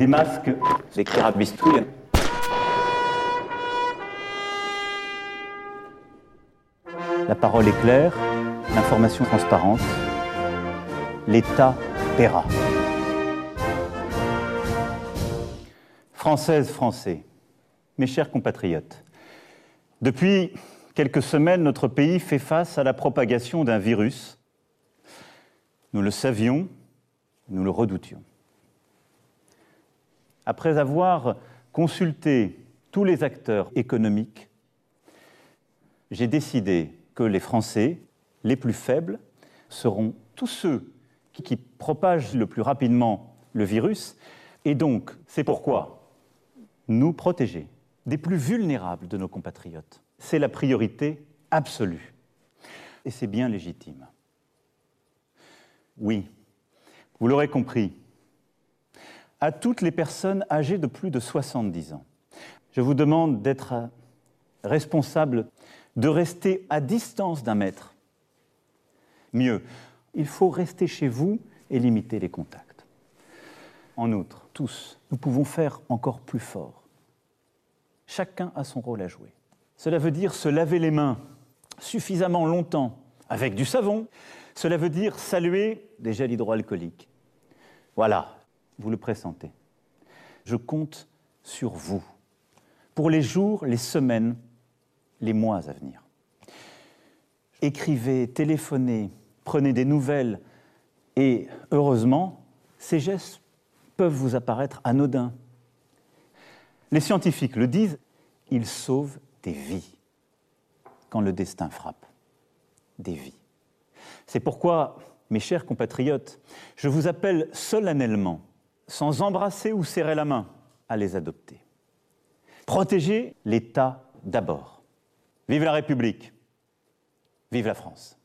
des masques, des carabistouilles. La parole est claire, l'information transparente. L'État paiera. Françaises, Français, mes chers compatriotes, depuis quelques semaines, notre pays fait face à la propagation d'un virus. Nous le savions, nous le redoutions. Après avoir consulté tous les acteurs économiques, j'ai décidé que les Français, les plus faibles, seront tous ceux qui, propagent le plus rapidement le virus, et donc c'est pourquoi nous protéger des plus vulnérables de nos compatriotes. C'est la priorité absolue. Et c'est bien légitime. Oui, vous l'aurez compris, à toutes les personnes âgées de plus de 70 ans, je vous demande d'être responsable, de rester à distance d'un mètre. Mieux, il faut rester chez vous et limiter les contacts. En outre, tous, nous pouvons faire encore plus fort. Chacun a son rôle à jouer. Cela veut dire se laver les mains suffisamment longtemps avec du savon. Cela veut dire saluer des gels hydroalcooliques. Voilà, vous le pressentez. Je compte sur vous pour les jours, les semaines, les mois à venir. Écrivez, téléphonez, prenez des nouvelles et heureusement, ces gestes peuvent vous apparaître anodins. Les scientifiques le disent, ils sauvent des vies quand le destin frappe. Des vies. C'est pourquoi, mes chers compatriotes, je vous appelle solennellement, sans embrasser ou serrer la main, à les adopter. Protégez l'État d'abord. Vive la République. Vive la France.